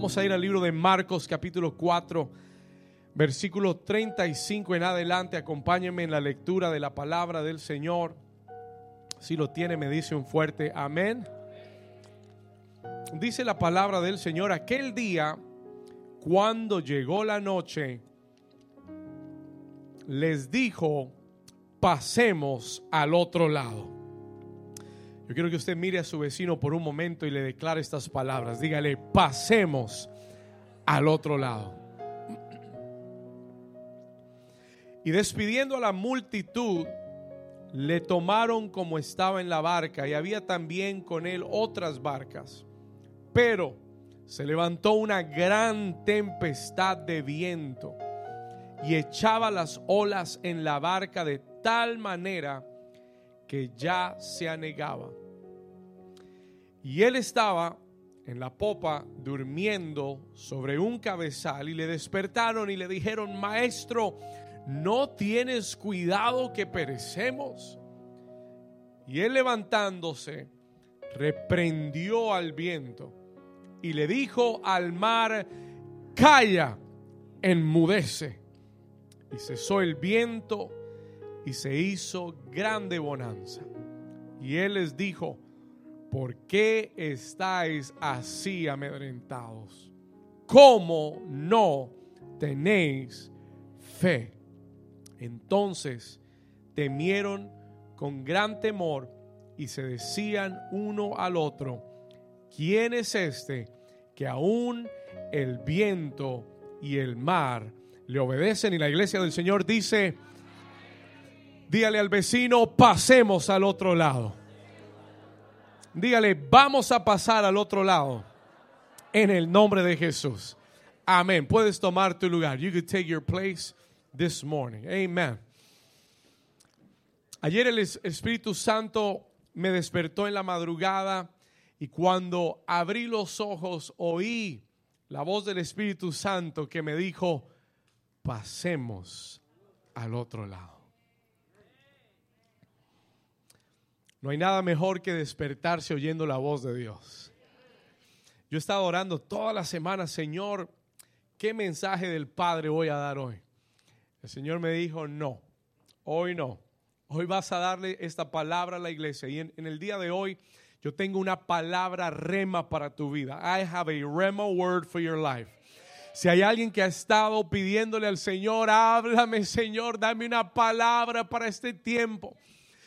Vamos a ir al libro de Marcos capítulo 4, versículo 35 en adelante. Acompáñenme en la lectura de la palabra del Señor. Si lo tiene, me dice un fuerte amén. Dice la palabra del Señor, aquel día, cuando llegó la noche, les dijo, pasemos al otro lado. Yo quiero que usted mire a su vecino por un momento y le declare estas palabras. Dígale, pasemos al otro lado. Y despidiendo a la multitud, le tomaron como estaba en la barca y había también con él otras barcas. Pero se levantó una gran tempestad de viento y echaba las olas en la barca de tal manera que ya se anegaba. Y él estaba en la popa durmiendo sobre un cabezal y le despertaron y le dijeron, maestro, ¿no tienes cuidado que perecemos? Y él levantándose, reprendió al viento y le dijo al mar, calla, enmudece. Y cesó el viento y se hizo grande bonanza. Y él les dijo, ¿por qué estáis así amedrentados? ¿Cómo no tenéis fe? Entonces temieron con gran temor y se decían uno al otro, ¿quién es este que aún el viento y el mar le obedecen? Y la iglesia del Señor dice, dígale al vecino, pasemos al otro lado. Dígale, vamos a pasar al otro lado. En el nombre de Jesús. Amén. Puedes tomar tu lugar. You could take your place this morning. Amen. Ayer el Espíritu Santo me despertó en la madrugada y cuando abrí los ojos oí la voz del Espíritu Santo que me dijo, pasemos al otro lado. No hay nada mejor que despertarse oyendo la voz de Dios. Yo he estado orando toda la semana, Señor, ¿qué mensaje del Padre voy a dar hoy? El Señor me dijo, no, hoy no. Hoy vas a darle esta palabra a la iglesia. Y en el día de hoy yo tengo una palabra rema para tu vida. I have a rema word for your life. Si hay alguien que ha estado pidiéndole al Señor, háblame Señor, dame una palabra para este tiempo.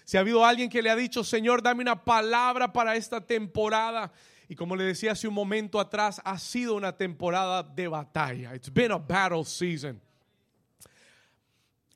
Si ha habido alguien que le ha dicho, Señor, dame una palabra para esta temporada. Y como le decía hace un momento atrás, ha sido una temporada de batalla. It's been a battle season.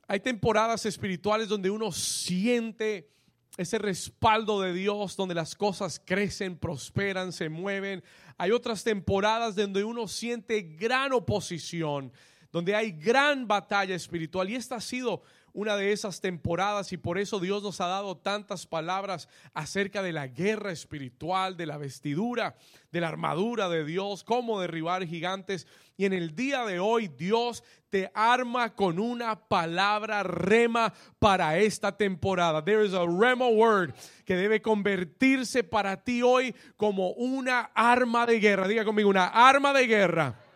Hay temporadas espirituales donde uno siente ese respaldo de Dios, donde las cosas crecen, prosperan, se mueven. Hay otras temporadas donde uno siente gran oposición, donde hay gran batalla espiritual. Y esta ha sido una de esas temporadas y por eso Dios nos ha dado tantas palabras acerca de la guerra espiritual, de la vestidura, de la armadura de Dios, cómo derribar gigantes. Y en el día de hoy Dios te arma con una palabra rema para esta temporada. There is a rema word que debe convertirse para ti hoy como una arma de guerra. Diga conmigo, una arma de guerra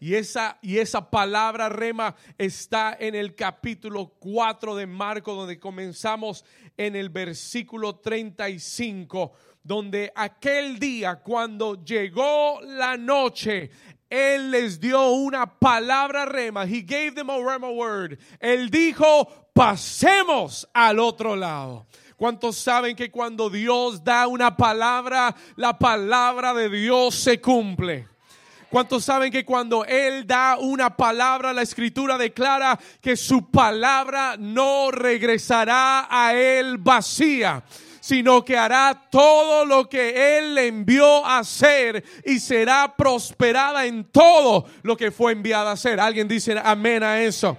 y esa, y esa palabra rema está en el capítulo 4 de Marco, donde comenzamos en el versículo 35, donde aquel día cuando llegó la noche, él les dio una palabra rema. He gave them a rema word. Él dijo, pasemos al otro lado. ¿Cuántos saben que cuando Dios da una palabra, la palabra de Dios se cumple? ¿Cuántos saben que cuando Él da una palabra, la escritura declara que su palabra no regresará a Él vacía? sino que hará todo lo que Él le envió a hacer y será prosperada en todo lo que fue enviada a hacer. ¿Alguien dice amén a eso?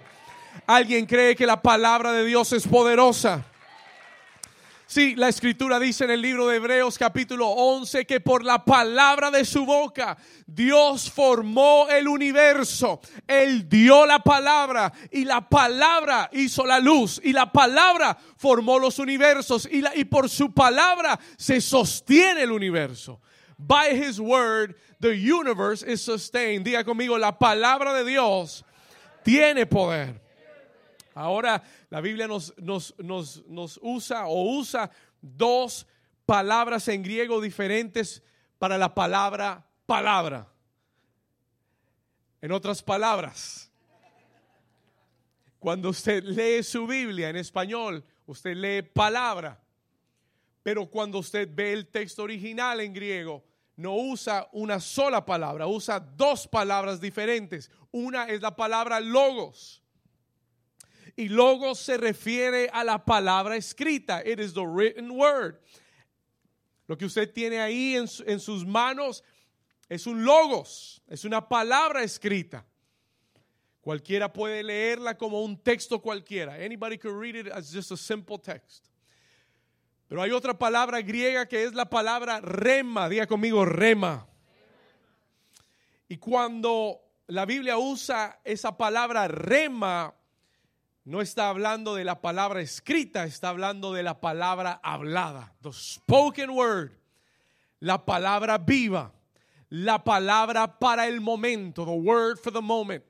¿Alguien cree que la palabra de Dios es poderosa? Sí, la escritura dice en el libro de Hebreos capítulo 11 que por la palabra de su boca Dios formó el universo. Él dio la palabra y la palabra hizo la luz y la palabra formó los universos y, y por su palabra se sostiene el universo. By his word, the universe is sustained. Diga conmigo, la palabra de Dios tiene poder. Ahora la Biblia nos, nos, nos, nos usa o usa dos palabras en griego diferentes para la palabra palabra. En otras palabras, cuando usted lee su Biblia en español, usted lee palabra. Pero cuando usted ve el texto original en griego, no usa una sola palabra, usa dos palabras diferentes. Una es la palabra logos. Y logos se refiere a la palabra escrita. It is the written word. Lo que usted tiene ahí en, en sus manos es un logos, es una palabra escrita. Cualquiera puede leerla como un texto cualquiera. Anybody can read it as just a simple text. Pero hay otra palabra griega que es la palabra rema. Diga conmigo, rema. Y cuando la Biblia usa esa palabra rema, no está hablando de la palabra escrita, está hablando de la palabra hablada. The spoken word. La palabra viva. La palabra para el momento. The word for the moment.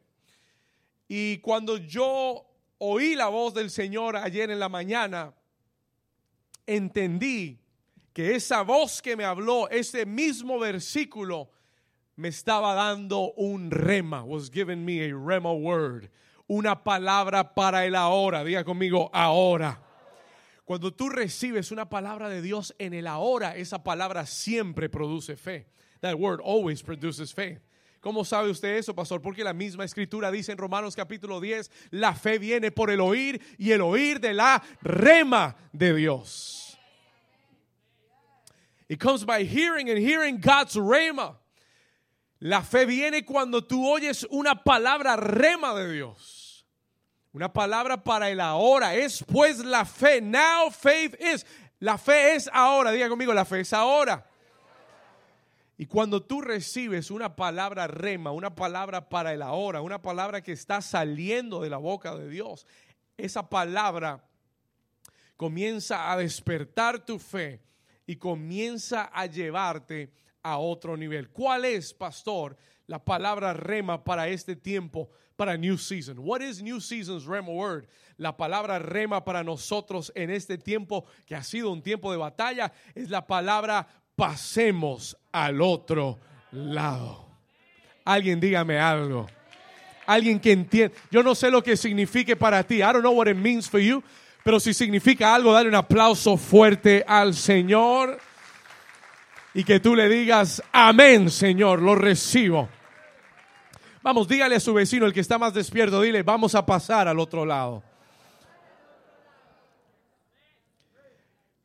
Y cuando yo oí la voz del Señor ayer en la mañana, entendí que esa voz que me habló, ese mismo versículo, me estaba dando un rema, was giving me a rema word, una palabra para el ahora. Diga conmigo, ahora. Cuando tú recibes una palabra de Dios en el ahora, esa palabra siempre produce fe. That word always produces faith. ¿Cómo sabe usted eso, pastor? Porque la misma escritura dice en Romanos capítulo 10, la fe viene por el oír y el oír de la rema de Dios. It comes by hearing and hearing God's rema. La fe viene cuando tú oyes una palabra rema de Dios. Una palabra para el ahora. Es pues la fe. Now faith is. La fe es ahora. Diga conmigo, la fe es ahora. Y cuando tú recibes una palabra rema, una palabra para el ahora, una palabra que está saliendo de la boca de Dios, esa palabra comienza a despertar tu fe y comienza a llevarte a otro nivel. ¿Cuál es, pastor, la palabra rema para este tiempo, para New Season? What is New Season's rema word? La palabra rema para nosotros en este tiempo que ha sido un tiempo de batalla es la palabra pasemos al otro lado. Alguien dígame algo. Alguien que entienda. Yo no sé lo que signifique para ti. I don't know what it means for you. Pero si significa algo, dale un aplauso fuerte al Señor. Y que tú le digas, amén, Señor, lo recibo. Vamos, dígale a su vecino, el que está más despierto, dile, vamos a pasar al otro lado.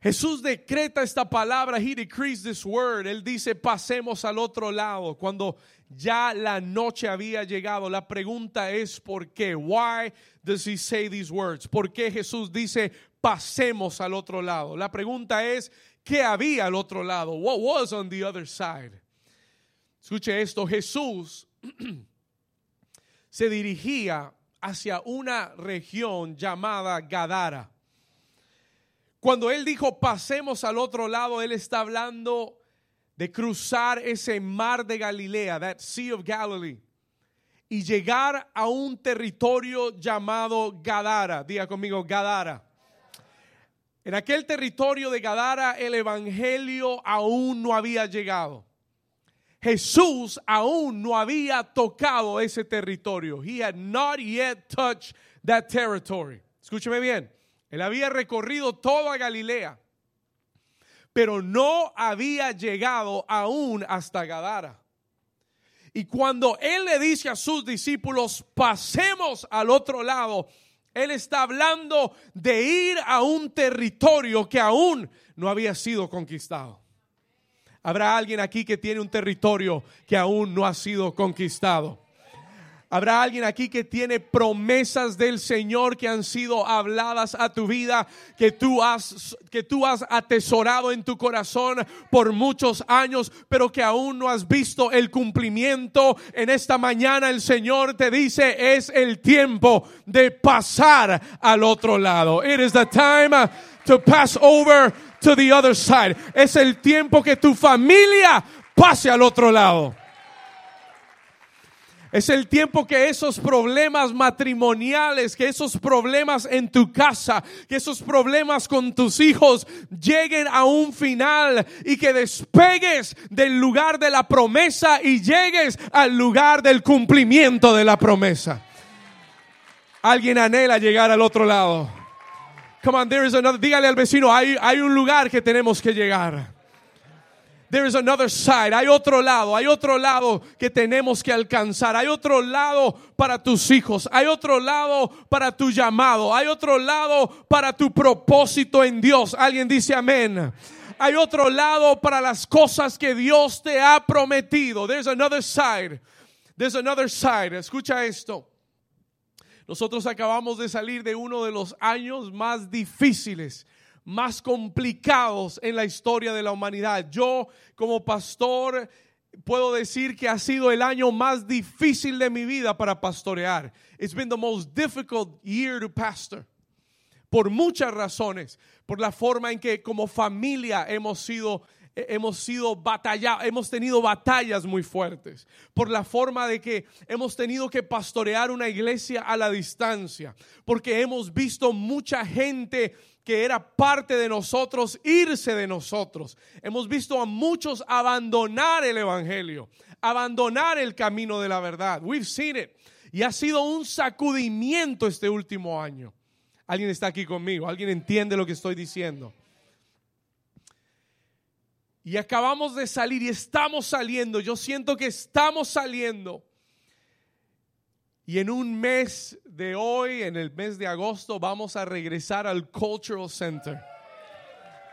Jesús decreta esta palabra, he decrees this word. Él dice, pasemos al otro lado. Cuando ya la noche había llegado, la pregunta es ¿por qué? Why does he say these words? ¿Por qué Jesús dice, pasemos al otro lado? La pregunta es, ¿qué había al otro lado? What was on the other side? Escuche esto, Jesús se dirigía hacia una región llamada Gadara. Cuando él dijo pasemos al otro lado, él está hablando de cruzar ese mar de Galilea, that Sea of Galilee, y llegar a un territorio llamado Gadara. Diga conmigo, Gadara. En aquel territorio de Gadara el evangelio aún no había llegado. Jesús aún no había tocado ese territorio. He had not yet touched that territory. Escúcheme bien. Él había recorrido toda Galilea, pero no había llegado aún hasta Gadara. Y cuando Él le dice a sus discípulos, pasemos al otro lado, Él está hablando de ir a un territorio que aún no había sido conquistado. Habrá alguien aquí que tiene un territorio que aún no ha sido conquistado. Habrá alguien aquí que tiene promesas del Señor que han sido habladas a tu vida, que tú has que tú has atesorado en tu corazón por muchos años, pero que aún no has visto el cumplimiento. En esta mañana el Señor te dice, es el tiempo de pasar al otro lado. It is the time to pass over to the other side. Es el tiempo que tu familia pase al otro lado. Es el tiempo que esos problemas matrimoniales, que esos problemas en tu casa, que esos problemas con tus hijos lleguen a un final y que despegues del lugar de la promesa y llegues al lugar del cumplimiento de la promesa. Alguien anhela llegar al otro lado. Come on, there is another. Dígale al vecino, hay, hay un lugar que tenemos que llegar. There is another side. Hay otro lado. Hay otro lado que tenemos que alcanzar. Hay otro lado para tus hijos. Hay otro lado para tu llamado. Hay otro lado para tu propósito en Dios. Alguien dice amén. Hay otro lado para las cosas que Dios te ha prometido. There's another side. There's another side. Escucha esto. Nosotros acabamos de salir de uno de los años más difíciles más complicados en la historia de la humanidad. Yo como pastor puedo decir que ha sido el año más difícil de mi vida para pastorear. It's been the most difficult year to pastor. Por muchas razones, por la forma en que como familia hemos sido hemos sido batallados, hemos tenido batallas muy fuertes, por la forma de que hemos tenido que pastorear una iglesia a la distancia, porque hemos visto mucha gente que era parte de nosotros irse de nosotros. Hemos visto a muchos abandonar el Evangelio, abandonar el camino de la verdad. We've seen it. Y ha sido un sacudimiento este último año. ¿Alguien está aquí conmigo? ¿Alguien entiende lo que estoy diciendo? Y acabamos de salir y estamos saliendo. Yo siento que estamos saliendo y en un mes de hoy, en el mes de agosto, vamos a regresar al Cultural Center.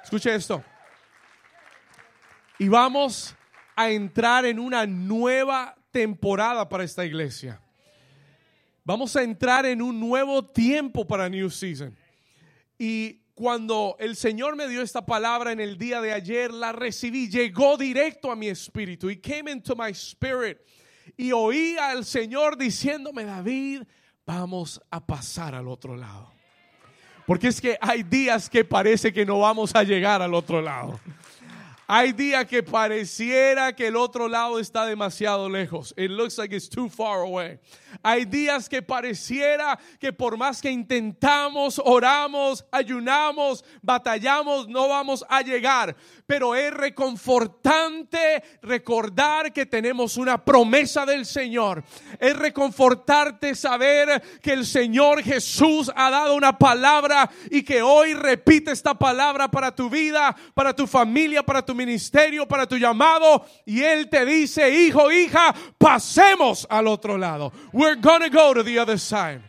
Escuche esto. Y vamos a entrar en una nueva temporada para esta iglesia. Vamos a entrar en un nuevo tiempo para New Season. Y cuando el Señor me dio esta palabra en el día de ayer, la recibí, llegó directo a mi espíritu. y came into my spirit y oía al Señor diciéndome, David, vamos a pasar al otro lado. Porque es que hay días que parece que no vamos a llegar al otro lado. Hay días que pareciera que el otro lado está demasiado lejos. It looks like it's too far away. Hay días que pareciera que por más que intentamos, oramos, ayunamos, batallamos, no vamos a llegar. Pero es reconfortante recordar que tenemos una promesa del Señor. Es reconfortarte saber que el Señor Jesús ha dado una palabra y que hoy repite esta palabra para tu vida, para tu familia, para tu ministerio, para tu llamado. Y Él te dice, hijo, hija, pasemos al otro lado. We're gonna go to the other side.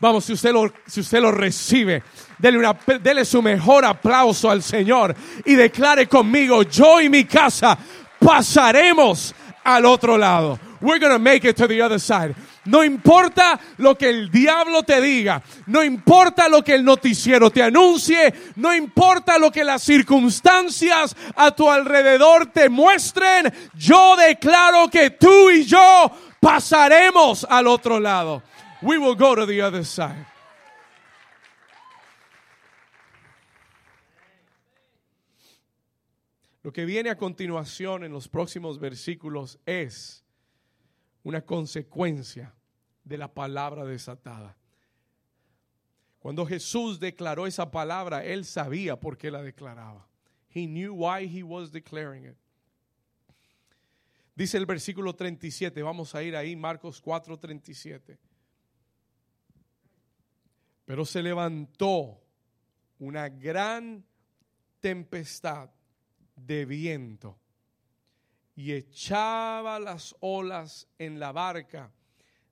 Vamos, si usted lo, si usted lo recibe, dele, una, dele su mejor aplauso al Señor y declare conmigo, yo y mi casa pasaremos al otro lado. We're gonna make it to the other side. No importa lo que el diablo te diga, no importa lo que el noticiero te anuncie, no importa lo que las circunstancias a tu alrededor te muestren, yo declaro que tú y yo pasaremos al otro lado. We will go to the other side. Lo que viene a continuación en los próximos versículos es una consecuencia de la palabra desatada. Cuando Jesús declaró esa palabra, él sabía por qué la declaraba. He knew why he was declaring it. Dice el versículo 37, vamos a ir ahí, Marcos 4, 37. Pero se levantó una gran tempestad de viento y echaba las olas en la barca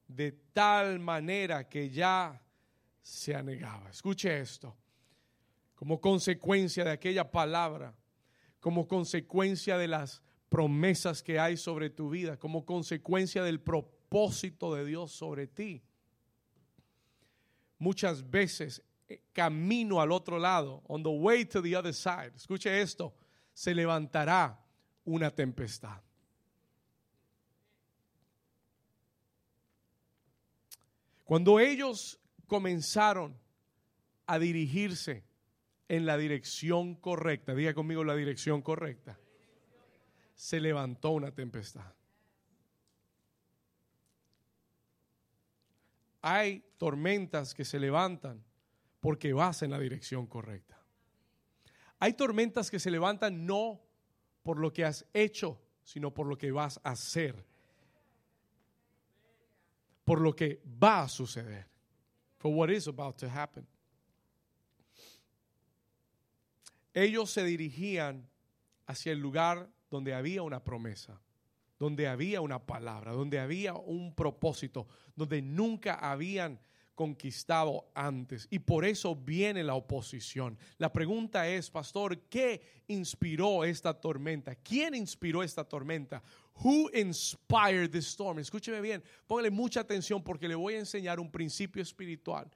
de tal manera que ya se anegaba. Escuche esto. Como consecuencia de aquella palabra, como consecuencia de las promesas que hay sobre tu vida, como consecuencia del propósito de Dios sobre ti. Muchas veces eh, camino al otro lado, on the way to the other side. Escuche esto, se levantará una tempestad. Cuando ellos comenzaron a dirigirse en la dirección correcta, diga conmigo la dirección correcta, se levantó una tempestad. Hay tormentas que se levantan porque vas en la dirección correcta. Hay tormentas que se levantan no por lo que has hecho, sino por lo que vas a hacer. Por lo que va a suceder. For what is about to happen. Ellos se dirigían hacia el lugar donde había una promesa, donde había una palabra, donde había un propósito, donde nunca habían conquistado antes. Y por eso viene la oposición. La pregunta es, pastor, ¿qué inspiró esta tormenta? ¿Quién inspiró esta tormenta? Who inspired the storm? Escúcheme bien, póngale mucha atención porque le voy a enseñar un principio espiritual.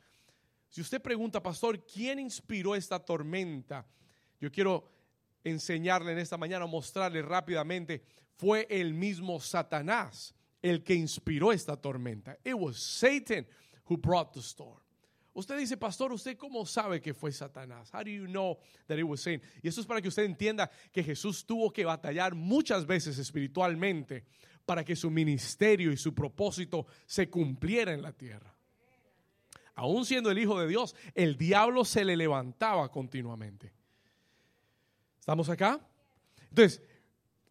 Si usted pregunta, pastor, ¿quién inspiró esta tormenta? Yo quiero enseñarle en esta mañana, mostrarle rápidamente, fue el mismo Satanás el que inspiró esta tormenta. It was Satan who brought the storm. Usted dice, pastor, ¿usted cómo sabe que fue Satanás? How do you know that it was Satan? Y eso es para que usted entienda que Jesús tuvo que batallar muchas veces espiritualmente para que su ministerio y su propósito se cumpliera en la tierra. Aún siendo el Hijo de Dios, el diablo se le levantaba continuamente. ¿Estamos acá? Entonces,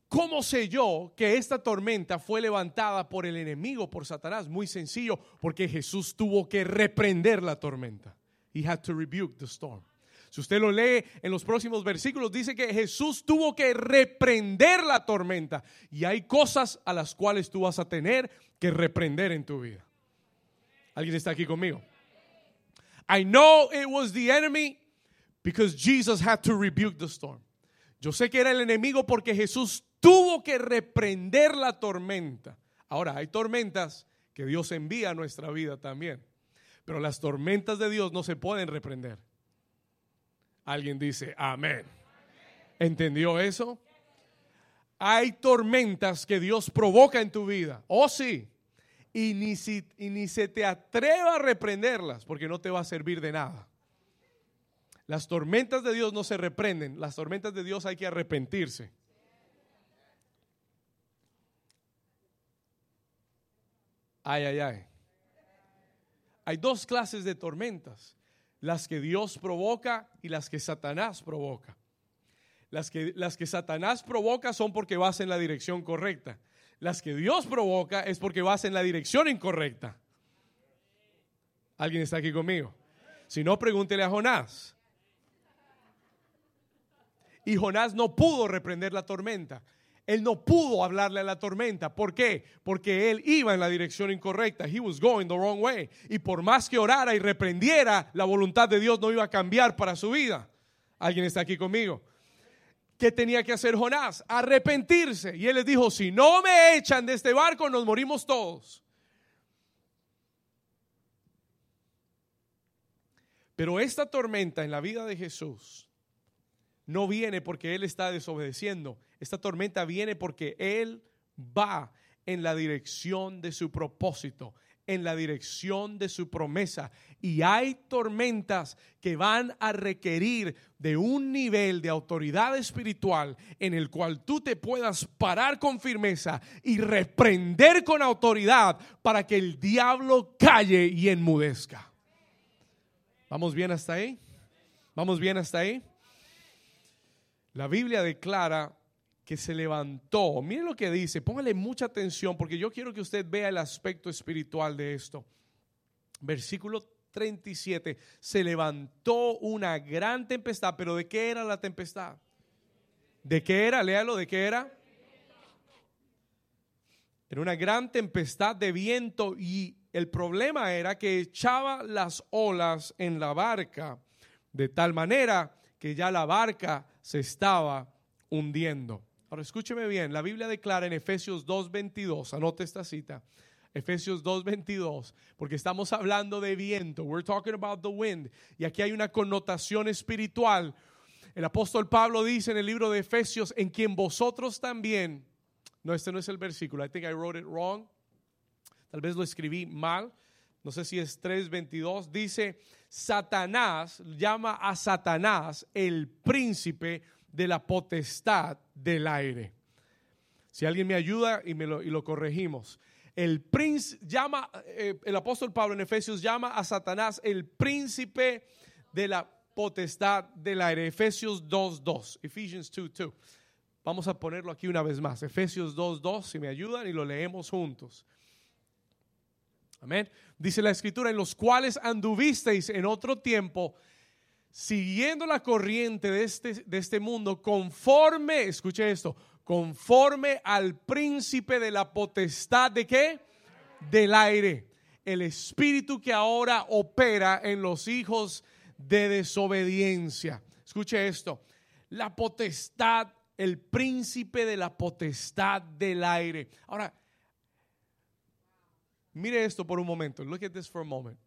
¿cómo sé yo que esta tormenta fue levantada por el enemigo, por Satanás? Muy sencillo, porque Jesús tuvo que reprender la tormenta. He had to rebuke the storm. Si usted lo lee en los próximos versículos, dice que Jesús tuvo que reprender la tormenta. Y hay cosas a las cuales tú vas a tener que reprender en tu vida. ¿Alguien está aquí conmigo? I know it was the enemy because Jesus had to rebuke the storm. Yo sé que era el enemigo porque Jesús tuvo que reprender la tormenta. Ahora, hay tormentas que Dios envía a nuestra vida también. Pero las tormentas de Dios no se pueden reprender. Alguien dice, amén. ¿Entendió eso? Hay tormentas que Dios provoca en tu vida. Oh, sí. Y ni, y ni se te atreva a reprenderlas porque no te va a servir de nada. Las tormentas de Dios no se reprenden, las tormentas de Dios hay que arrepentirse. Ay, ay, ay. Hay dos clases de tormentas, las que Dios provoca y las que Satanás provoca. Las que, las que Satanás provoca son porque vas en la dirección correcta. Las que Dios provoca es porque vas en la dirección incorrecta. ¿Alguien está aquí conmigo? Si no, pregúntele a Jonás. Y Jonás no pudo reprender la tormenta. Él no pudo hablarle a la tormenta. ¿Por qué? Porque él iba en la dirección incorrecta. He was going the wrong way. Y por más que orara y reprendiera, la voluntad de Dios no iba a cambiar para su vida. ¿Alguien está aquí conmigo? ¿Qué tenía que hacer Jonás? Arrepentirse. Y él les dijo, si no me echan de este barco, nos morimos todos. Pero esta tormenta en la vida de Jesús no viene porque Él está desobedeciendo. Esta tormenta viene porque Él va en la dirección de su propósito, en la dirección de su promesa. Y hay tormentas que van a requerir de un nivel de autoridad espiritual en el cual tú te puedas parar con firmeza y reprender con autoridad para que el diablo calle y enmudezca. ¿Vamos bien hasta ahí? ¿Vamos bien hasta ahí? La Biblia declara que se levantó. Mire lo que dice, póngale mucha atención porque yo quiero que usted vea el aspecto espiritual de esto. Versículo 37, se levantó una gran tempestad, pero ¿de qué era la tempestad? ¿De qué era? Léalo, ¿de qué era? Era una gran tempestad de viento y el problema era que echaba las olas en la barca de tal manera que ya la barca se estaba hundiendo. Ahora escúcheme bien, la Biblia declara en Efesios 2.22, anote esta cita, Efesios 2.22, porque estamos hablando de viento, we're talking about the wind, y aquí hay una connotación espiritual. El apóstol Pablo dice en el libro de Efesios, en quien vosotros también, no, este no es el versículo, I think I wrote it wrong, tal vez lo escribí mal, no sé si es 3.22, dice, Satanás llama a Satanás el príncipe de la potestad del aire. Si alguien me ayuda y, me lo, corregimos. El, príncipe, llama, eh, el apóstol Pablo en Efesios llama a Satanás el príncipe de la potestad del aire. Efesios 2.2. Ephesians 2.2. Vamos a ponerlo aquí una vez más. Efesios 2.2, si me ayudan y lo leemos juntos. Amén. Dice la escritura, en los cuales anduvisteis en otro tiempo, siguiendo la corriente de este, de este mundo, conforme, escuche esto, conforme al príncipe de la potestad de qué? Del aire. El espíritu que ahora opera en los hijos de desobediencia. Escuche esto. La potestad, el príncipe de la potestad del aire. Ahora, mire esto por un momento. Look at this for a moment.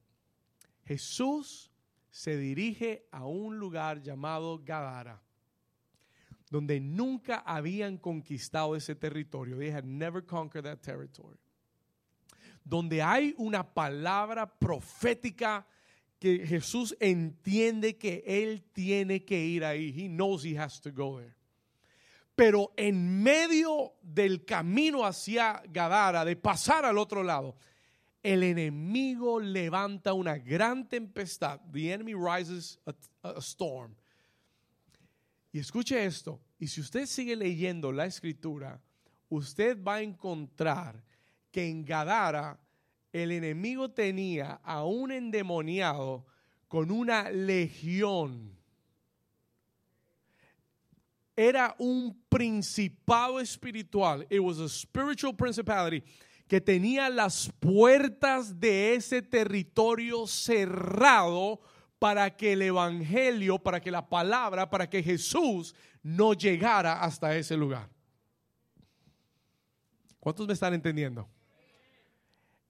Jesús se dirige a un lugar llamado Gadara donde nunca habían conquistado ese territorio. They had never conquered that territory. Donde hay una palabra profética que Jesús entiende que él tiene que ir ahí. He knows he has to go there. Pero en medio del camino hacia Gadara, de pasar al otro lado, el enemigo levanta una gran tempestad. The enemy rises a storm. Y escuche esto, y si usted sigue leyendo la escritura, usted va a encontrar que en Gadara el enemigo tenía a un endemoniado con una legión. Era un principado espiritual. It was a spiritual principality que tenía las puertas de ese territorio cerrado para que el Evangelio, para que la palabra, para que Jesús no llegara hasta ese lugar. ¿Cuántos me están entendiendo?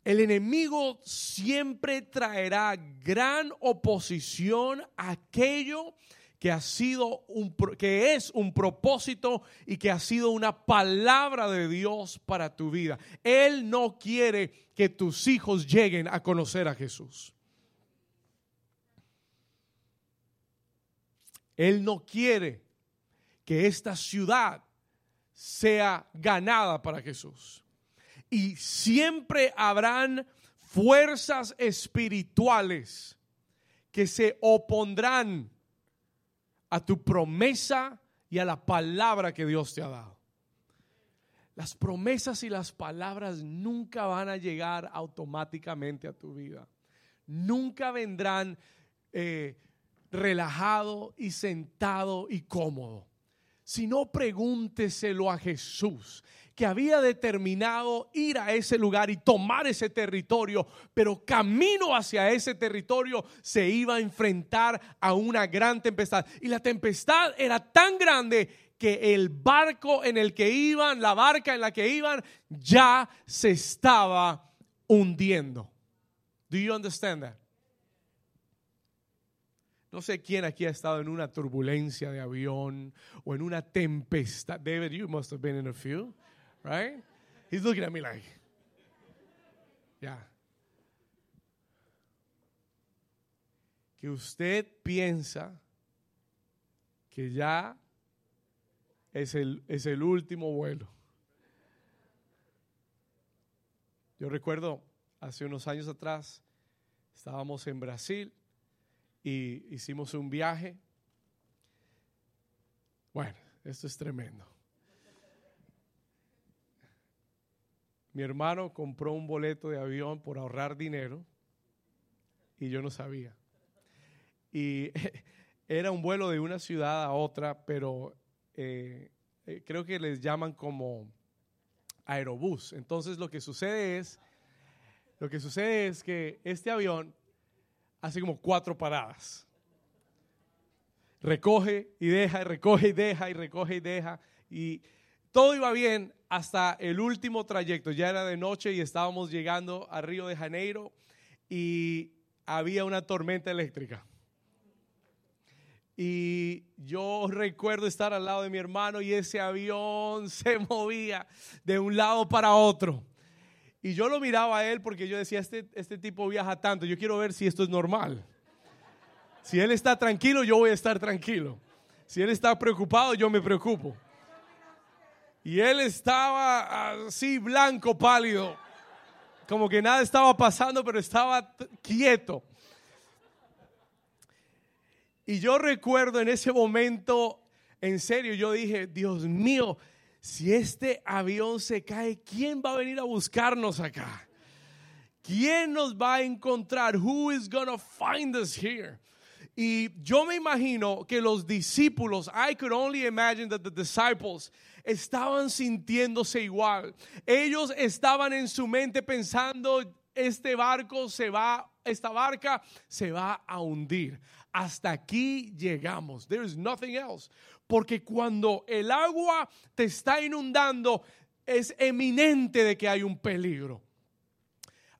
El enemigo siempre traerá gran oposición a aquello que ha sido un que es un propósito y que ha sido una palabra de Dios para tu vida. Él no quiere que tus hijos lleguen a conocer a Jesús. Él no quiere que esta ciudad sea ganada para Jesús. Y siempre habrán fuerzas espirituales que se opondrán a tu promesa y a la palabra que Dios te ha dado. Las promesas y las palabras nunca van a llegar automáticamente a tu vida. Nunca vendrán eh, relajado y sentado y cómodo. Si no, pregúnteselo a Jesús, que había determinado ir a ese lugar y tomar ese territorio, pero camino hacia ese territorio se iba a enfrentar a una gran tempestad. Y la tempestad era tan grande que el barco en el que iban, la barca en la que iban, ya se estaba hundiendo. Do you understand that? No sé quién aquí ha estado en una turbulencia de avión o en una tempestad. David, you must have been in a few, right? He's looking at me like, yeah. Que usted piensa que ya es el, es el último vuelo. Yo recuerdo hace unos años atrás, estábamos en Brasil y hicimos un viaje. Bueno, esto es tremendo. Mi hermano compró un boleto de avión por ahorrar dinero y yo no sabía. Y era un vuelo de una ciudad a otra, pero eh, eh, creo que les llaman como aerobús. Entonces lo que sucede es, lo que sucede es que este avión hace como cuatro paradas. Recoge y deja, y recoge y deja, y recoge y deja. Y todo iba bien hasta el último trayecto. Ya era de noche y estábamos llegando a Río de Janeiro y había una tormenta eléctrica. Y yo recuerdo estar al lado de mi hermano y ese avión se movía de un lado para otro. Y yo lo miraba a él porque yo decía, este, este tipo viaja tanto, yo quiero ver si esto es normal. Si él está tranquilo, yo voy a estar tranquilo. Si él está preocupado, yo me preocupo. Y él estaba así blanco, pálido. Como que nada estaba pasando, pero estaba quieto. Y yo recuerdo en ese momento, en serio, yo dije, Dios mío, si este avión se cae, ¿quién va a venir a buscarnos acá? ¿Quién nos va a encontrar? Who is gonna find us here? Y yo me imagino que los discípulos, I could only imagine that the disciples estaban sintiéndose igual. Ellos estaban en su mente pensando, este barco se va, esta barca se va a hundir. Hasta aquí llegamos. There is nothing else. Porque cuando el agua te está inundando, es eminente de que hay un peligro.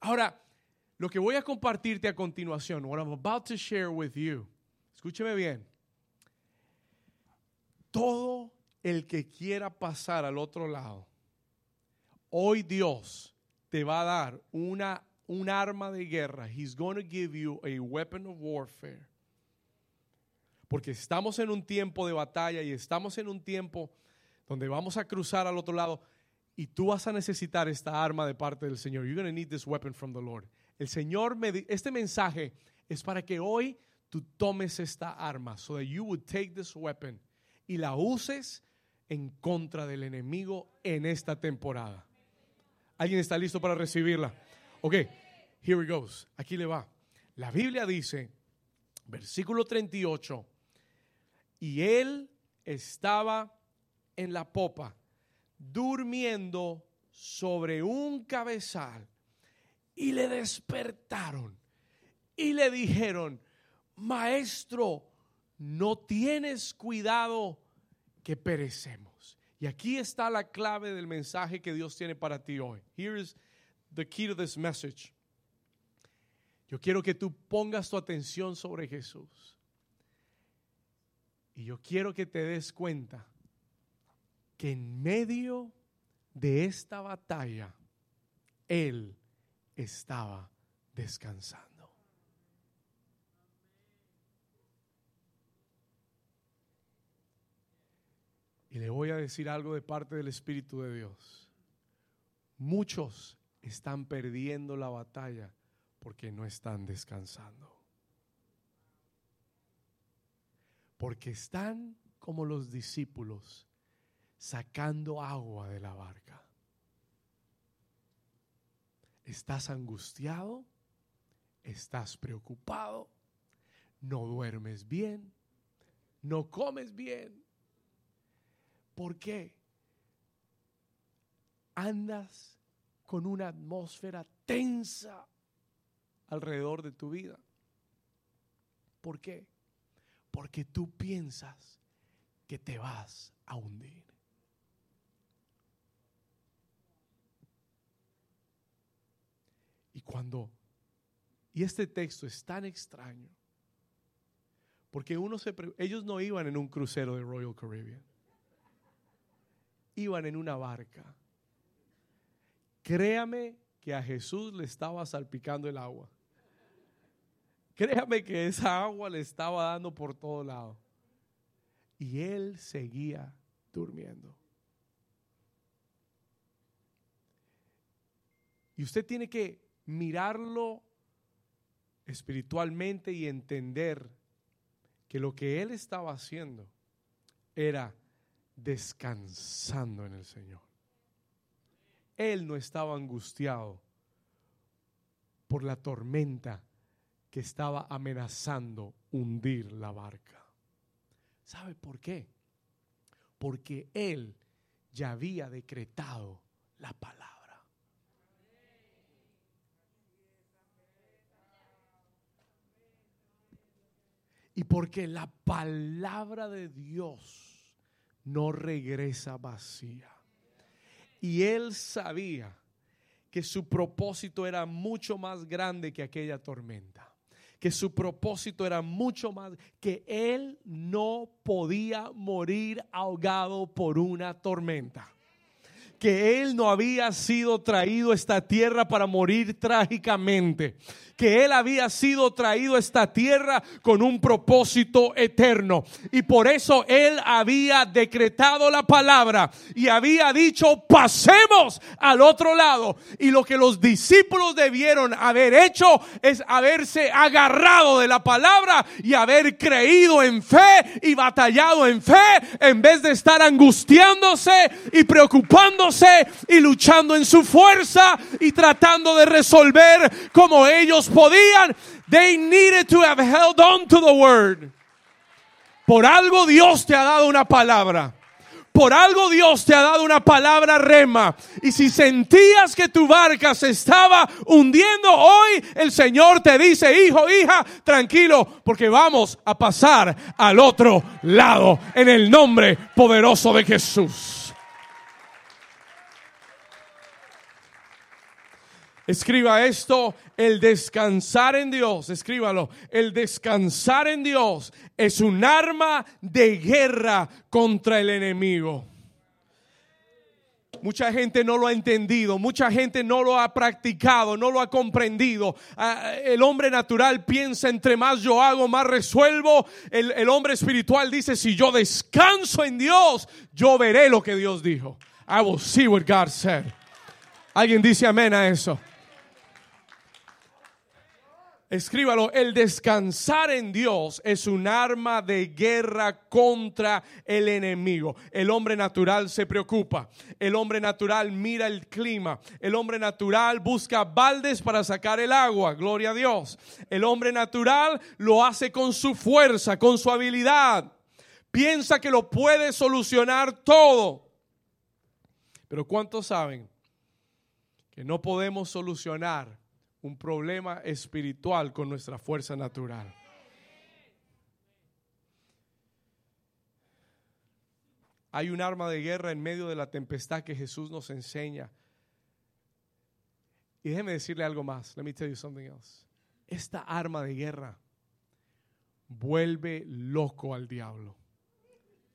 Ahora, lo que voy a compartirte a continuación, what I'm about to share with you, escúcheme bien. Todo el que quiera pasar al otro lado, hoy Dios te va a dar una, un arma de guerra. He's going to give you a weapon of warfare. Porque estamos en un tiempo de batalla y estamos en un tiempo donde vamos a cruzar al otro lado y tú vas a necesitar esta arma de parte del Señor. You're going to need this weapon from the Lord. El Señor, me, este mensaje es para que hoy tú tomes esta arma, so that you would take this weapon y la uses en contra del enemigo en esta temporada. ¿Alguien está listo para recibirla? Ok, here it goes. Aquí le va. La Biblia dice, versículo 38, y él estaba en la popa, durmiendo sobre un cabezal, y le despertaron y le dijeron, maestro, no tienes cuidado que perecemos. Y aquí está la clave del mensaje que Dios tiene para ti hoy. Here is the key to this message. Yo quiero que tú pongas tu atención sobre Jesús. Y yo quiero que te des cuenta que en medio de esta batalla, Él estaba descansando. Y le voy a decir algo de parte del Espíritu de Dios. Muchos están perdiendo la batalla porque no están descansando. Porque están como los discípulos sacando agua de la barca. ¿Estás angustiado? ¿Estás preocupado? ¿No duermes bien? ¿No comes bien? ¿Por qué? Andas con una atmósfera tensa alrededor de tu vida. ¿Por qué? Porque tú piensas que te vas a hundir. Y cuando, y este texto es tan extraño, porque uno se, ellos no iban en un crucero de Royal Caribbean iban en una barca. Créame que a Jesús le estaba salpicando el agua. Créame que esa agua le estaba dando por todo lado. Y él seguía durmiendo. Y usted tiene que mirarlo espiritualmente y entender que lo que él estaba haciendo era descansando en el Señor. Él no estaba angustiado por la tormenta que estaba amenazando hundir la barca. ¿Sabe por qué? Porque Él ya había decretado la palabra. Y porque la palabra de Dios no regresa vacía. Y él sabía que su propósito era mucho más grande que aquella tormenta. Que su propósito era mucho más, que él no podía morir ahogado por una tormenta que él no había sido traído a esta tierra para morir trágicamente, que él había sido traído a esta tierra con un propósito eterno. Y por eso él había decretado la palabra y había dicho, pasemos al otro lado. Y lo que los discípulos debieron haber hecho es haberse agarrado de la palabra y haber creído en fe y batallado en fe en vez de estar angustiándose y preocupándose y luchando en su fuerza y tratando de resolver como ellos podían. They needed to have held on to the word. Por algo Dios te ha dado una palabra. Por algo Dios te ha dado una palabra rema. Y si sentías que tu barca se estaba hundiendo, hoy el Señor te dice, hijo, hija, tranquilo, porque vamos a pasar al otro lado en el nombre poderoso de Jesús. Escriba esto, el descansar en Dios, escríbalo, el descansar en Dios es un arma de guerra contra el enemigo. Mucha gente no lo ha entendido, mucha gente no lo ha practicado, no lo ha comprendido. Ah, el hombre natural piensa, entre más yo hago, más resuelvo. El, el hombre espiritual dice, si yo descanso en Dios, yo veré lo que Dios dijo. I will see what God said. Alguien dice amén a eso. Escríbalo, el descansar en Dios es un arma de guerra contra el enemigo. El hombre natural se preocupa, el hombre natural mira el clima, el hombre natural busca baldes para sacar el agua, gloria a Dios. El hombre natural lo hace con su fuerza, con su habilidad. Piensa que lo puede solucionar todo. Pero ¿cuántos saben que no podemos solucionar un problema espiritual con nuestra fuerza natural. Hay un arma de guerra en medio de la tempestad que Jesús nos enseña. Y déjeme decirle algo más. Let me tell you something else. Esta arma de guerra vuelve loco al diablo.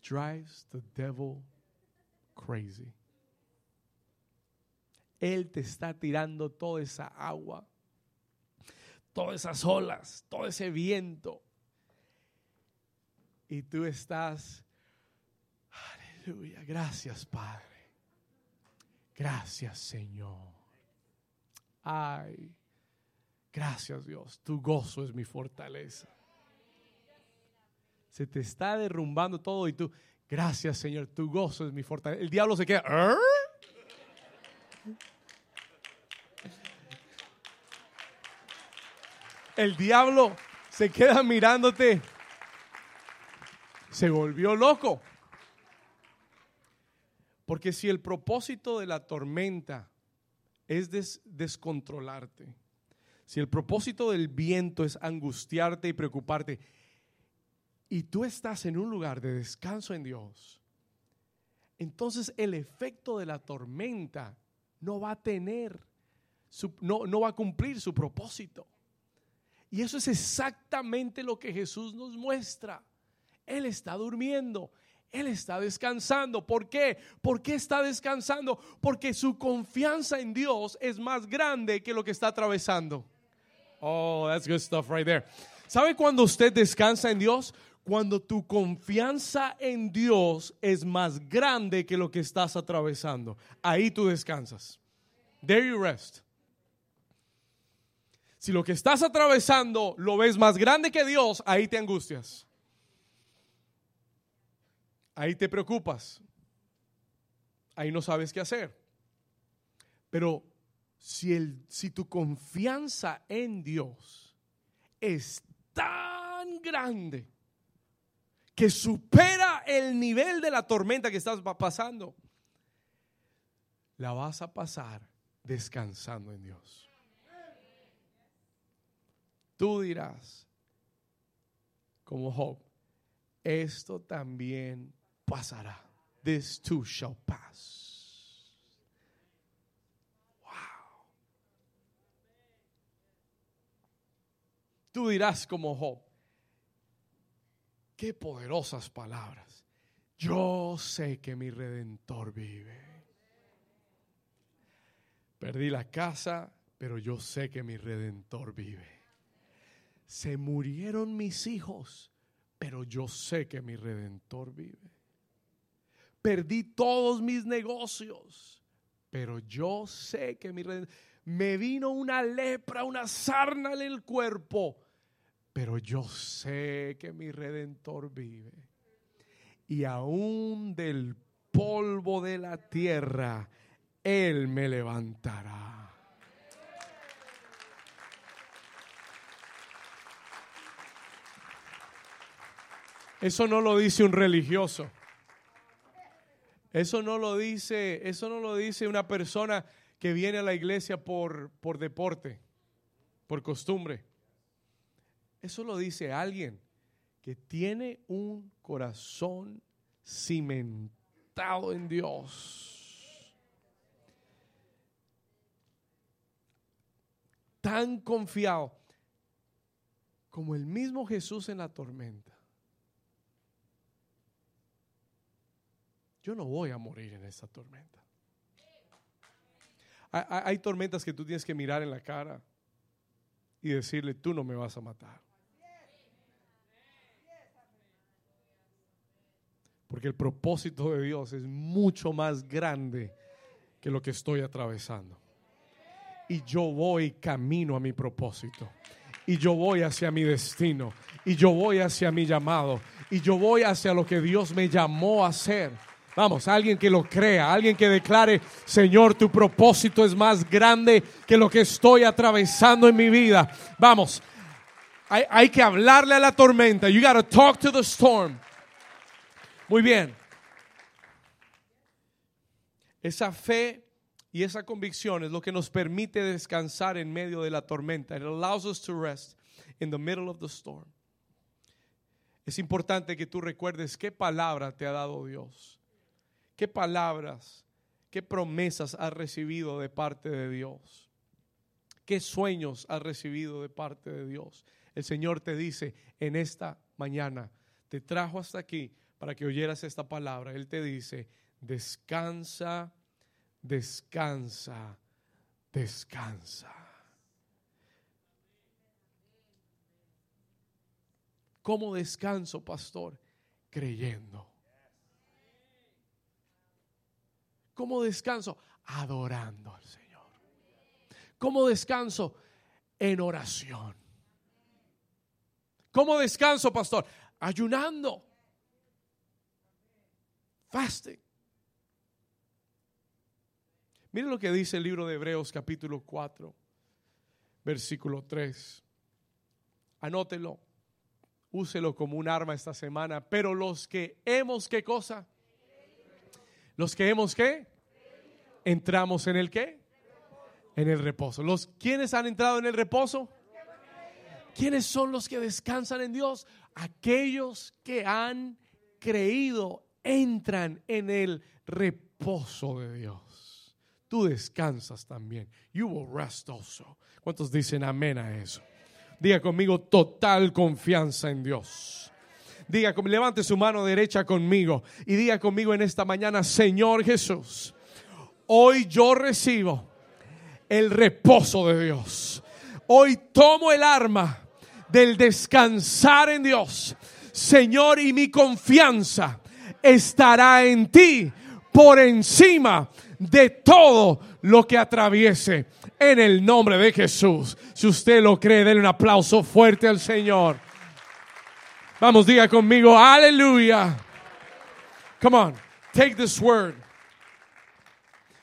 Drives the devil crazy. Él te está tirando toda esa agua todas esas olas, todo ese viento. Y tú estás, aleluya, gracias Padre. Gracias Señor. Ay, gracias Dios, tu gozo es mi fortaleza. Se te está derrumbando todo y tú, gracias Señor, tu gozo es mi fortaleza. El diablo se queda, el diablo se queda mirándote. Se volvió loco. Porque si el propósito de la tormenta es descontrolarte, si el propósito del viento es angustiarte y preocuparte, y tú estás en un lugar de descanso en Dios, entonces el efecto de la tormenta no va a tener, no, va a cumplir su propósito. Y eso es exactamente lo que Jesús nos muestra. Él está durmiendo. Él está descansando. ¿Por qué? ¿Por qué está descansando? Porque su confianza en Dios es más grande que lo que está atravesando. Oh, that's good stuff right there. ¿Sabe cuando usted descansa en Dios? Cuando tu confianza en Dios es más grande que lo que estás atravesando. Ahí tú descansas. There you rest. Si lo que estás atravesando lo ves más grande que Dios, ahí te angustias. Ahí te preocupas. Ahí no sabes qué hacer. Pero si, el, si tu confianza en Dios es tan grande que supera el nivel de la tormenta que estás pasando, la vas a pasar descansando en Dios. Tú dirás, como Job, esto también pasará. This too shall pass. Wow. Tú dirás como Job, qué poderosas palabras. Yo sé que mi redentor vive. Perdí la casa, pero yo sé que mi redentor vive. Se murieron mis hijos, pero yo sé que mi redentor vive. Perdí todos mis negocios, pero yo sé que mi redentor... Me vino una lepra, una sarna en el cuerpo, pero yo sé que mi redentor vive. Y aún del polvo de la tierra, Él me levantará. Eso no lo dice un religioso. Eso no lo dice, eso no lo dice una persona que viene a la iglesia por, por deporte, por costumbre. Eso lo dice alguien que tiene un corazón cimentado en Dios. Tan confiado como el mismo Jesús en la tormenta. Yo no voy a morir en esa tormenta. Hay, tormentas que tú tienes que mirar en la cara y decirle, tú no me vas a matar. Porque el propósito de Dios es mucho más grande que lo que estoy atravesando. Y yo voy camino a mi propósito. Y yo voy hacia mi destino. Y yo voy hacia mi llamado. Y yo voy hacia lo que Dios me llamó a hacer. Vamos, alguien que lo crea, alguien que declare, Señor, tu propósito es más grande que lo que estoy atravesando en mi vida. Vamos, hay, que hablarle a la tormenta. You got to talk to the storm. Muy bien. Esa fe y esa convicción es lo que nos permite descansar en medio de la tormenta. It allows us to rest in the middle of the storm. Es importante que tú recuerdes qué palabra te ha dado Dios. ¿Qué palabras, qué promesas has recibido de parte de Dios? ¿Qué sueños has recibido de parte de Dios? El Señor te dice en esta mañana, te trajo hasta aquí para que oyeras esta palabra. Él te dice, descansa, descansa, descansa. ¿Cómo descanso, pastor? Creyendo. ¿Cómo descanso? Adorando al Señor. ¿Cómo descanso? En oración. ¿Cómo descanso, pastor? Ayunando. Fasting. Miren lo que dice el libro de Hebreos capítulo 4, versículo 3. Anótelo, úselo como un arma esta semana. Pero los que hemos, ¿qué cosa? Los que hemos qué? Entramos en el qué? En el reposo. Los quienes han entrado en el reposo? ¿Quiénes son los que descansan en Dios? Aquellos que han creído entran en el reposo de Dios. Tú descansas también. You will rest also. ¿Cuántos dicen amén a eso? Diga conmigo total confianza en Dios. Diga, levante su mano derecha conmigo y diga conmigo en esta mañana, Señor Jesús, hoy yo recibo el reposo de Dios. Hoy tomo el arma del descansar en Dios. Señor, y mi confianza estará en ti por encima de todo lo que atraviese. En el nombre de Jesús. Si usted lo cree, denle un aplauso fuerte al Señor. Vamos, diga conmigo, aleluya. Come on, take this word.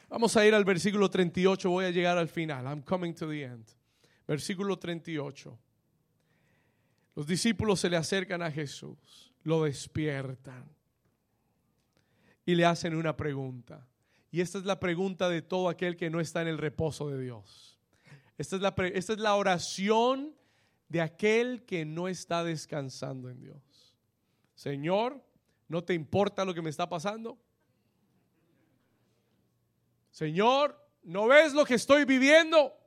Vamos a ir al versículo 38, voy a llegar al final. I'm coming to the end. Versículo 38. Los discípulos se le acercan a Jesús, lo despiertan y le hacen una pregunta. Y esta es la pregunta de todo aquel que no está en el reposo de Dios. Esta es la, esta es la oración de aquel que no está descansando en Dios. Señor, ¿no te importa lo que me está pasando? Señor, ¿no ves lo que estoy viviendo?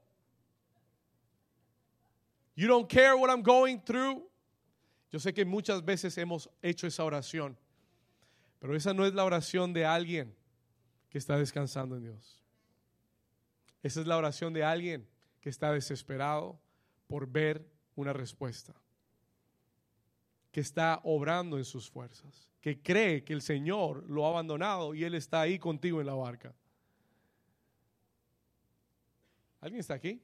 You don't care what I'm going through. Yo sé que muchas veces hemos hecho esa oración, pero esa no es la oración de alguien que está descansando en Dios. Esa es la oración de alguien que está desesperado por ver una respuesta, que está obrando en sus fuerzas, que cree que el Señor lo ha abandonado y Él está ahí contigo en la barca. ¿Alguien está aquí?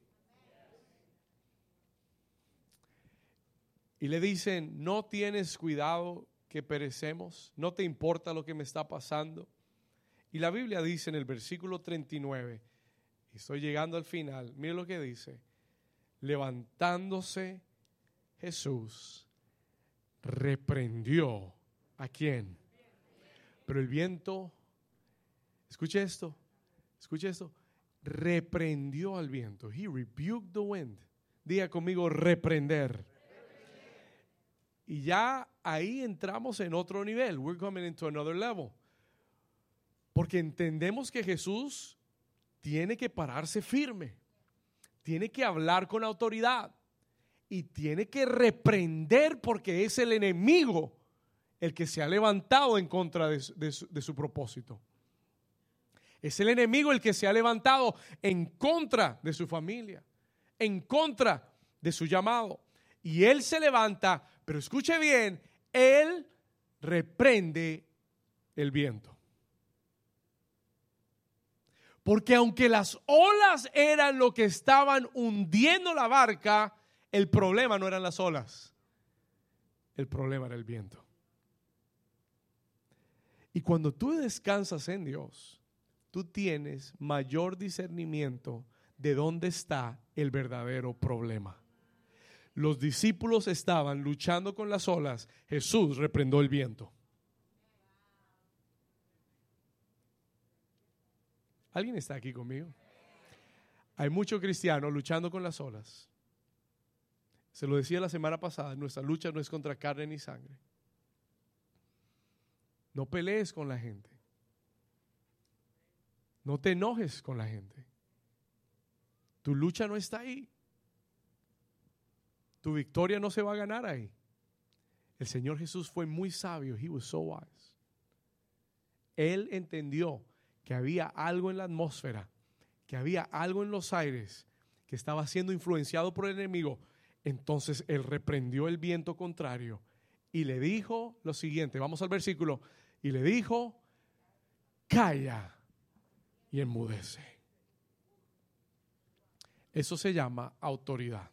Y le dicen, no tienes cuidado que perecemos, no te importa lo que me está pasando. Y la Biblia dice en el versículo 39, y estoy llegando al final, mire lo que dice, levantándose Jesús, reprendió a quién. Pero el viento, escuche esto, escuche esto, reprendió al viento. He rebuked the wind. Diga conmigo, reprender. Y ya ahí entramos en otro nivel. We're coming into another level. Porque entendemos que Jesús tiene que pararse firme, tiene que hablar con autoridad y tiene que reprender porque es el enemigo el que se ha levantado en contra de, su, propósito. Es el enemigo el que se ha levantado en contra de su familia, en contra de su llamado. Y él se levanta, pero escuche bien, él reprende el viento. Porque aunque las olas eran lo que estaban hundiendo la barca, el problema no eran las olas. El problema era el viento. Y cuando tú descansas en Dios, tú tienes mayor discernimiento de dónde está el verdadero problema. Los discípulos estaban luchando con las olas, Jesús reprendó el viento. ¿Alguien está aquí conmigo? Hay muchos cristianos luchando con las olas. Se lo decía la semana pasada, nuestra lucha no es contra carne ni sangre. No pelees con la gente. No te enojes con la gente. Tu lucha no está ahí. Tu victoria no se va a ganar ahí. El Señor Jesús fue muy sabio. He was so wise. Él entendió que había algo en la atmósfera, que había algo en los aires que estaba siendo influenciado por el enemigo, entonces él reprendió el viento contrario y le dijo lo siguiente, vamos al versículo, y le dijo, calla y enmudece. Eso se llama autoridad.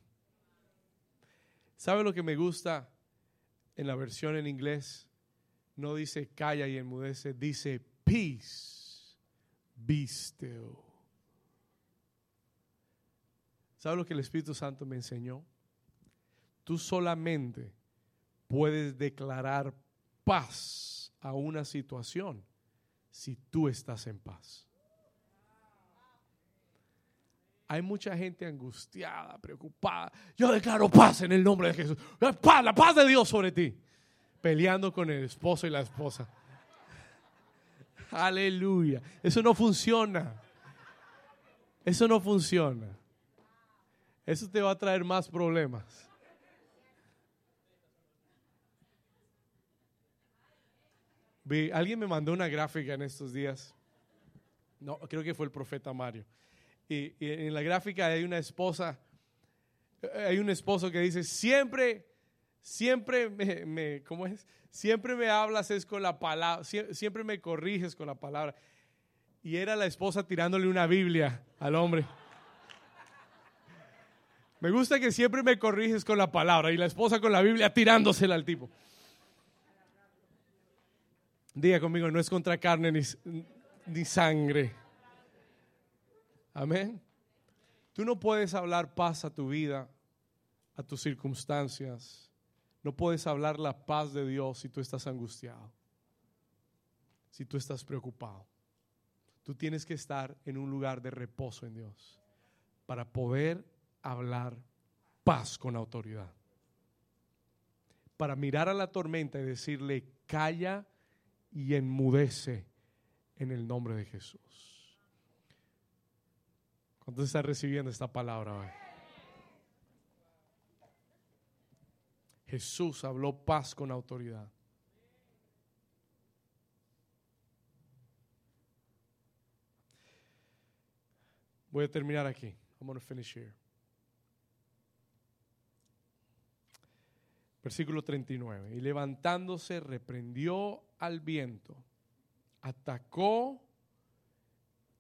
¿Sabe lo que me gusta en la versión en inglés? No dice calla y enmudece, dice peace still. ¿Sabe lo que el Espíritu Santo me enseñó? Tú solamente puedes declarar paz a una situación si tú estás en paz. Hay mucha gente angustiada, preocupada. Yo declaro paz en el nombre de Jesús. Paz, la paz de Dios sobre ti. Peleando con el esposo y la esposa. Aleluya. Eso no funciona. Eso no funciona. Eso te va a traer más problemas. alguien me mandó una gráfica en estos días. No, creo que fue el profeta Mario. Y, y, en la gráfica hay una esposa, hay un esposo que dice, siempre, siempre me, ¿cómo es? siempre me hablas es con la palabra, siempre me corriges con la palabra. Y era la esposa tirándole una Biblia al hombre. Me gusta que siempre me corriges con la palabra y la esposa con la Biblia tirándosela al tipo. Diga conmigo, no es contra carne ni, ni sangre. Amén. Tú no puedes hablar paz a tu vida, a tus circunstancias no puedes hablar la paz de Dios si tú estás angustiado, si tú estás preocupado. Tú tienes que estar en un lugar de reposo en Dios para poder hablar paz con autoridad. Para mirar a la tormenta y decirle, calla y enmudece en el nombre de Jesús. ¿Cuántos están recibiendo esta palabra hoy? Jesús habló paz con autoridad. Voy a terminar aquí. I'm going to finish here. Versículo 39. Y levantándose, reprendió al viento, atacó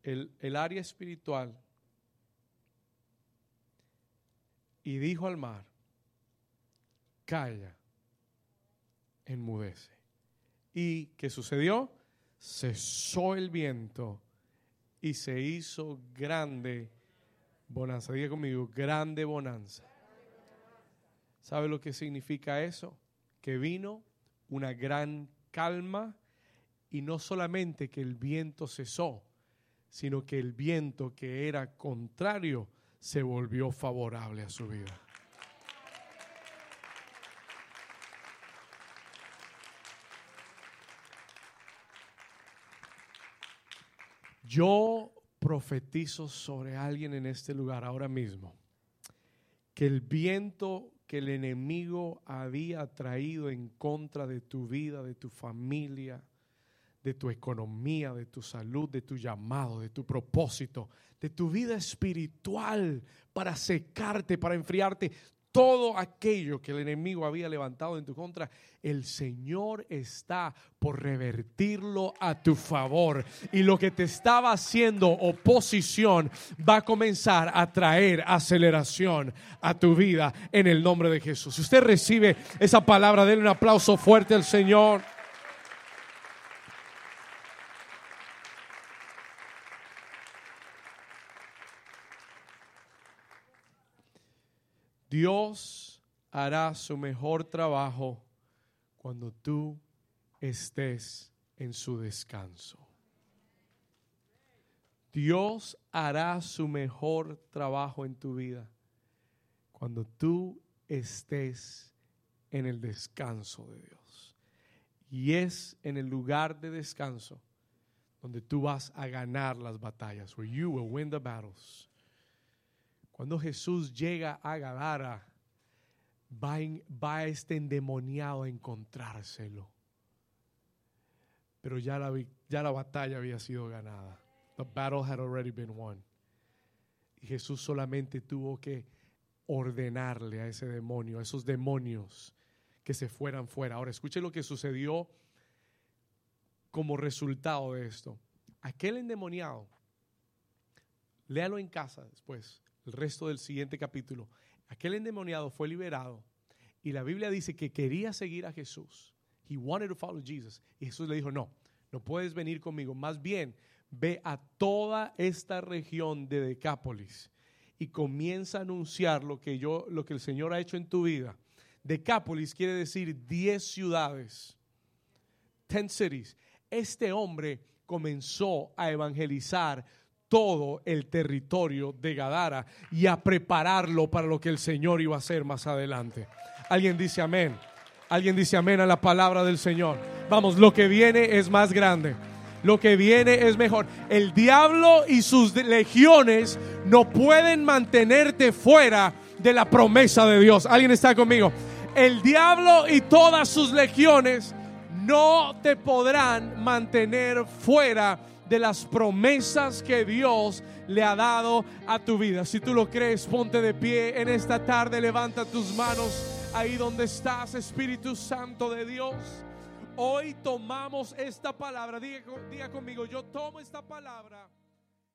el, el área espiritual y dijo al mar, calla, enmudece. ¿Y qué sucedió? Cesó el viento y se hizo grande bonanza. Diga conmigo, grande bonanza. ¿Sabe lo que significa eso? Que vino una gran calma y no solamente que el viento cesó, sino que el viento que era contrario se volvió favorable a su vida. Yo profetizo sobre alguien en este lugar ahora mismo que el viento que el enemigo había traído en contra de tu vida, de tu familia, de tu economía, de tu salud, de tu llamado, de tu propósito, de tu vida espiritual, para secarte, para enfriarte, todo aquello que el enemigo había levantado en tu contra, el Señor está por revertirlo a tu favor. Y lo que te estaba haciendo oposición va a comenzar a traer aceleración a tu vida en el nombre de Jesús. Si usted recibe esa palabra, denle un aplauso fuerte al Señor. Dios hará su mejor trabajo cuando tú estés en su descanso. Dios hará su mejor trabajo en tu vida cuando tú estés en el descanso de Dios. Y es en el lugar de descanso donde tú vas a ganar las batallas, where you will win the battles. Cuando Jesús llega a Gadara, va, va este endemoniado a encontrárselo. Pero ya la, ya la batalla había sido ganada. The battle had already been won. Y Jesús solamente tuvo que ordenarle a ese demonio, a esos demonios, que se fueran fuera. Ahora, escuche lo que sucedió como resultado de esto. Aquel endemoniado, léalo en casa después, el resto del siguiente capítulo, aquel endemoniado fue liberado y la Biblia dice que quería seguir a Jesús. He wanted to follow Jesus. Y Jesús le dijo, no, no puedes venir conmigo. Más bien, ve a toda esta región de Decápolis y comienza a anunciar lo que yo, lo que el Señor ha hecho en tu vida. Decápolis quiere decir 10 ciudades, 10 cities. Este hombre comenzó a evangelizar todo el territorio de Gadara y a prepararlo para lo que el Señor iba a hacer más adelante. Alguien dice amén. Alguien dice amén a la palabra del Señor. Vamos, lo que viene es más grande. Lo que viene es mejor. El diablo y sus legiones no pueden mantenerte fuera de la promesa de Dios. ¿Alguien está conmigo? El diablo y todas sus legiones no te podrán mantener fuera de las promesas que Dios le ha dado a tu vida. Si tú lo crees, ponte de pie en esta tarde, levanta tus manos ahí donde estás, Espíritu Santo de Dios. Hoy tomamos esta palabra, diga, conmigo, yo tomo esta palabra.